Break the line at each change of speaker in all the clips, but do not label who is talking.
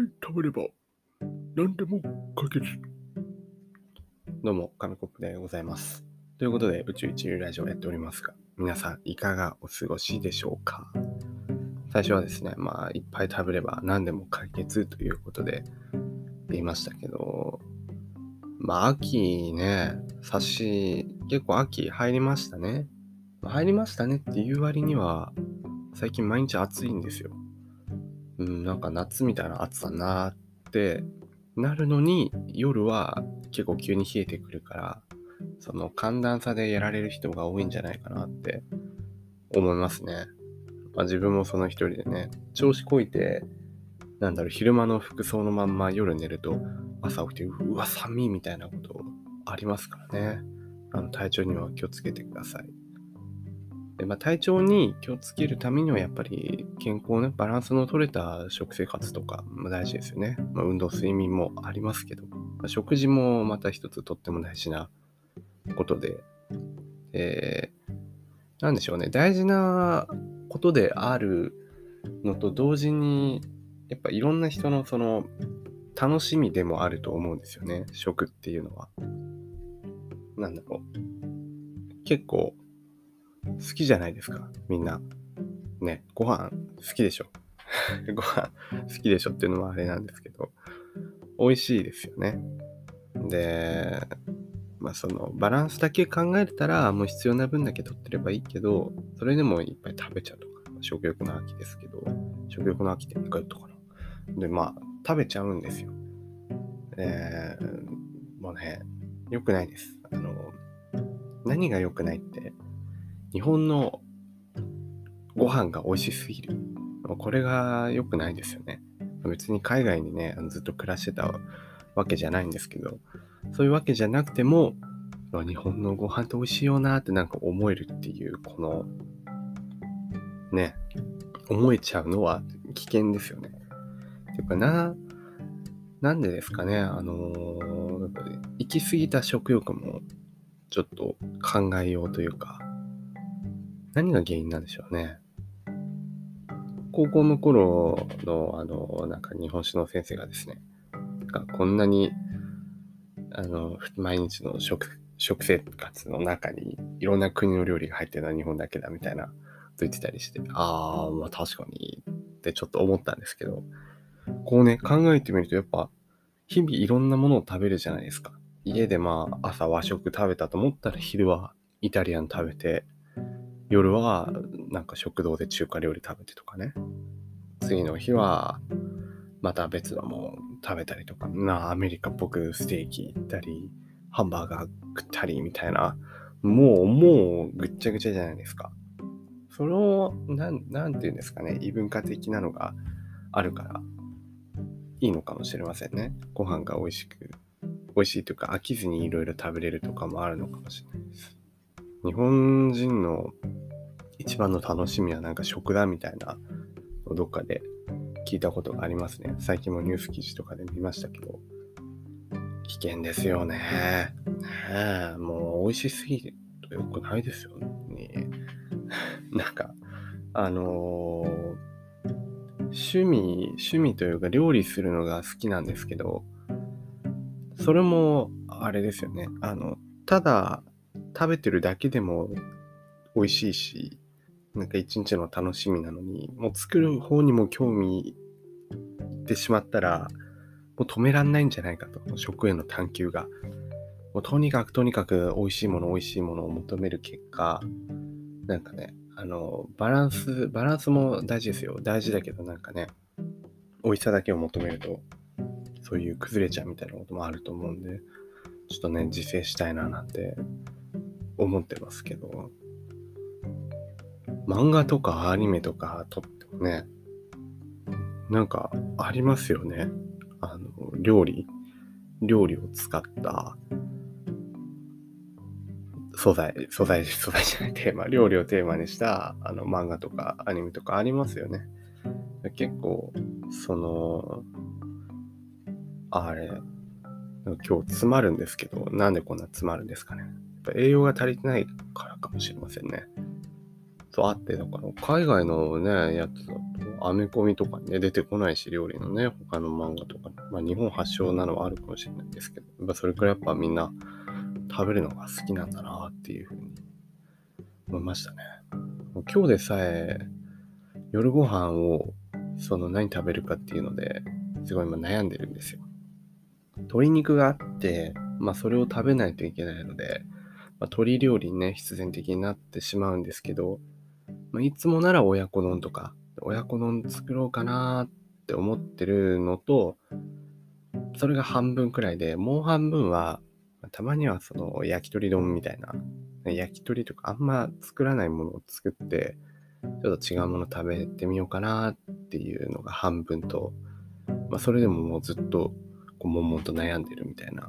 い食べれば何でも解決。どうも、紙コップでございます。ということで、宇宙一流ラジオやっておりますが、皆さんいかがお過ごしでしょうか？最初はですね、まあ、いっぱい食べれば何でも解決ということで言いましたけど、まあ、秋ね、差し、結構秋入りましたね。入りましたねっていう割には、最近毎日暑いんですよ。うん、なんか夏みたいな暑さになってなるのに夜は結構急に冷えてくるからその寒暖差でやられる人が多いんじゃないかなって思いますね。まあ、自分もその一人でね調子こいてなんだろう昼間の服装のまんま夜寝ると朝起きてうわ寒いみたいなことありますからねあの体調には気をつけてください。でまあ、体調に気をつけるためにはやっぱり健康ね、バランスの取れた食生活とかも大事ですよね。まあ、運動、睡眠もありますけど、まあ食事もまた一つとっても大事なことで、えーなんでしょうね、大事なことであるのと同時に、やっぱいろんな人のその楽しみでもあると思うんですよね、食っていうのは。なんだろう。結構好きじゃないですか、みんな。ね、ご飯好きでしょ。ご飯好きでしょっていうのもあれなんですけど、美味しいですよね。で、まあそのバランスだけ考えたら、もう必要な分だけ取ってればいいけど、それでもいっぱい食べちゃうとか、食欲の秋ですけど、食欲の秋って2回言ったかな。で、まあ、食べちゃうんですよ。えー、もうね、良くないです。あの、何が良くないって、日本のご飯が美味しすぎる。これが良くないですよね。別に海外にね、ずっと暮らしてたわけじゃないんですけど、そういうわけじゃなくても、日本のご飯って美味しいよなってなんか思えるっていう、この、ね、思えちゃうのは危険ですよね。っていうかな、なんでですかね、あのー行き過ぎた食欲もちょっと考えようというか、何が原因なんでしょうね。高校の頃の、あの、なんか日本史の先生がですね、なんかこんなに、あの、毎日の食、食生活の中にいろんな国の料理が入ってるのは日本だけだみたいな、と言ってたりして、ああ、まあ確かにってちょっと思ったんですけど、こうね、考えてみるとやっぱ、日々いろんなものを食べるじゃないですか。家でまあ朝和食食べたと思ったら昼はイタリアン食べて、夜はなんか食堂で中華料理食べてとかね。次の日はまた別のもの食べたりとか、なアメリカっぽくステーキ行ったり、ハンバーガー食ったりみたいな、もう、もうぐっちゃぐちゃじゃないですか。それを、なん、なんていうんですかね、異文化的なのがあるから、いいのかもしれませんね。ご飯が美味しく、美味しいというか飽きずにいろいろ食べれるとかもあるのかもしれない。日本人の一番の楽しみはなんか食だみたいなどっかで聞いたことがありますね。最近もニュース記事とかで見ましたけど、危険ですよね。ねもう美味しすぎるとよくないですよね。なんか、あのー趣味、趣味というか料理するのが好きなんですけど、それもあれですよね。あの、ただ食べてるだけでも美味しいし、なんか一日の楽しみなのに、もう作る方にも興味いってしまったら、もう止めらんないんじゃないかと、食への探求が。もうとにかくとにかく美味しいもの美味しいものを求める結果、なんかね、あの、バランス、バランスも大事ですよ。大事だけどなんかね、美味しさだけを求めると、そういう崩れちゃうみたいなこともあると思うんで、ちょっとね、自制したいななんて思ってますけど、漫画とかアニメとか撮ってもね、なんかありますよね。あの、料理、料理を使った素材、素材、素材じゃないテーマ、料理をテーマにしたあの漫画とかアニメとかありますよね。結構、その、あれ、今日詰まるんですけど、なんでこんな詰まるんですかね。ぱ栄養が足りてないからかもしれませんね。そうあって、だから海外のね、やつだと、アメコミとかにね、出てこないし、料理のね、他の漫画とか、まあ日本発祥なのはあるかもしれないですけど、やっぱそれくらいやっぱみんな食べるのが好きなんだなっていうふうに思いましたね。もう今日でさえ、夜ご飯を、その何食べるかっていうので、すごい今悩んでるんですよ。鶏肉があって、まあそれを食べないといけないので、まあ、鶏料理にね、必然的になってしまうんですけど、まあ、いつもなら親子丼とか、親子丼作ろうかなって思ってるのと、それが半分くらいで、もう半分は、たまにはその焼き鳥丼みたいな、焼き鳥とかあんま作らないものを作って、ちょっと違うもの食べてみようかなっていうのが半分と、まあ、それでももうずっとこう悶々と悩んでるみたいな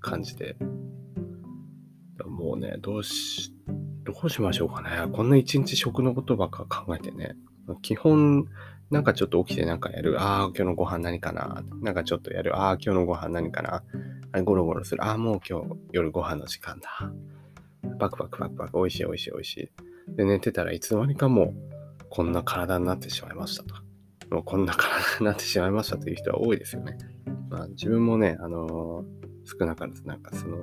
感じで、もうね、どうし、どうしましょうかね。こんな一日食のことばっか考えてね。基本、なんかちょっと起きてなんかやる。ああ、今日のご飯何かな。なんかちょっとやる。ああ、今日のご飯何かな。あゴロゴロする。ああ、もう今日夜ご飯の時間だ。バクバクバクバク。美味しい美味しい美味しい。で、寝てたらいつの間にかもう、こんな体になってしまいましたと。もうこんな体になってしまいましたという人は多いですよね。まあ自分もね、あのー、少なからずなんかその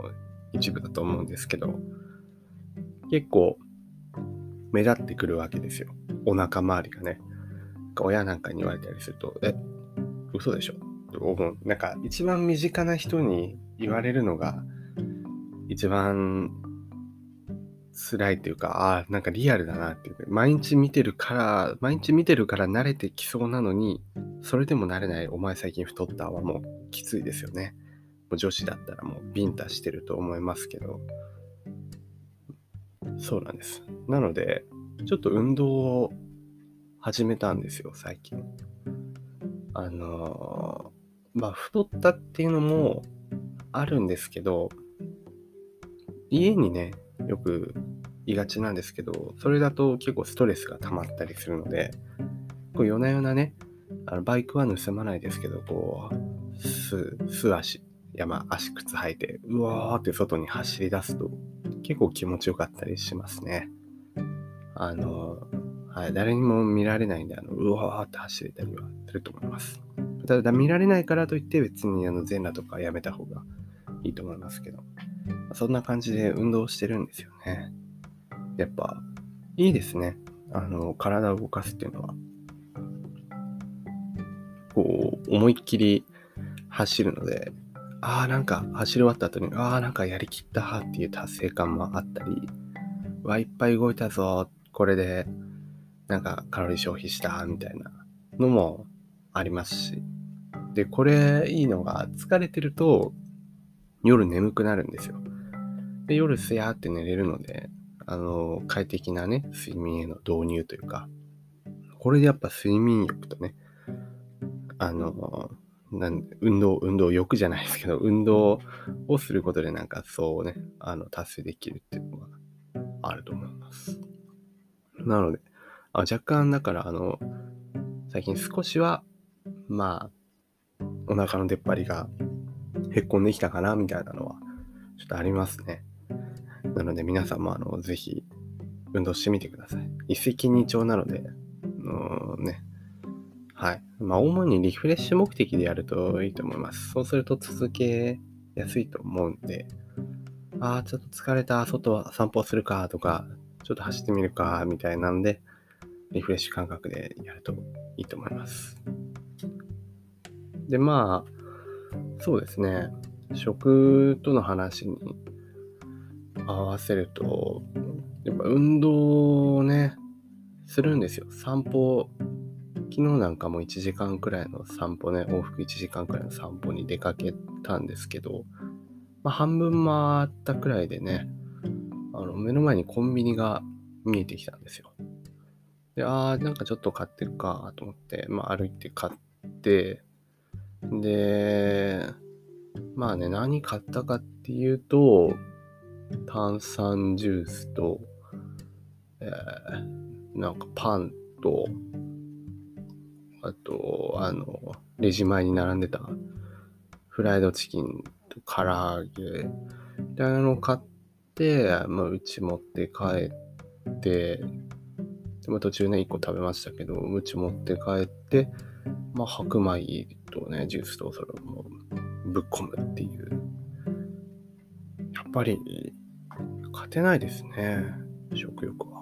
一部だと思うんですけど、結構目立ってくるわけですよ。お腹周りがね。親なんかに言われたりすると、え、嘘でしょ？と思う。なんか一番身近な人に言われるのが一番辛いというか、ああ、なんかリアルだなっていう。毎日見てるから、毎日見てるから慣れてきそうなのに、それでも慣れない、お前最近太ったはもうきついですよね。女子だったらもうビンタしてると思いますけど、そうなんです。なので、ちょっと運動を始めたんですよ、最近。あのー、まあ、太ったっていうのもあるんですけど、家にね、よくいがちなんですけど、それだと結構ストレスが溜まったりするので、こう夜な夜なね、あのバイクは盗まないですけど、こう、素足、山、足靴履いて、うわーって外に走り出すと、結構気持ちよかったりしますね。あの、はい、誰にも見られないんで、あの、うわーって走れたりはすると思います。ただ、見られないからといって別にあの全裸とかやめた方がいいと思いますけど、そんな感じで運動してるんですよね。やっぱ、いいですね。あの、体を動かすっていうのは。こう、思いっきり走るので、ああ、なんか走り終わった後に、ああ、なんかやりきったっていう達成感もあったり、わ、いっぱい動いたぞ、これで、なんかカロリー消費した、みたいなのもありますし。で、これいいのが、疲れてると夜眠くなるんですよ。で、夜すやーって寝れるので、あの、快適なね、睡眠への導入というか、これでやっぱ睡眠欲とね、あの、なん運動、運動欲じゃないですけど、運動をすることでなんかそうね、あの、達成できるっていうのがあると思います。なので、あ若干だからあの、最近少しは、まあ、お腹の出っ張りがへっこんできたかな、みたいなのは、ちょっとありますね。なので皆さんもあの、ぜひ、運動してみてください。一石二鳥なので、あのね、はい。まあ、主にリフレッシュ目的でやるといいと思います。そうすると続けやすいと思うんで、ああ、ちょっと疲れた、外は散歩するかとか、ちょっと走ってみるか、みたいなんで、リフレッシュ感覚でやるといいと思います。で、まあ、そうですね。食との話に合わせると、やっぱ運動をね、するんですよ。散歩昨日なんかも1時間くらいの散歩ね、往復1時間くらいの散歩に出かけたんですけど、まあ、半分回ったくらいでね、あの目の前にコンビニが見えてきたんですよ。で、ああ、なんかちょっと買ってくかと思って、まあ歩いて買って、で、まあね、何買ったかっていうと、炭酸ジュースと、えー、なんかパンと、あと、あの、レジ前に並んでたフライドチキンと唐揚げみたいなのを買って、まあ、うち持って帰って、でも途中ね、1個食べましたけど、ムチ持って帰って、まあ、白米とね、ジュースとそれをもうぶっ込むっていう。やっぱり、勝てないですね、食欲は。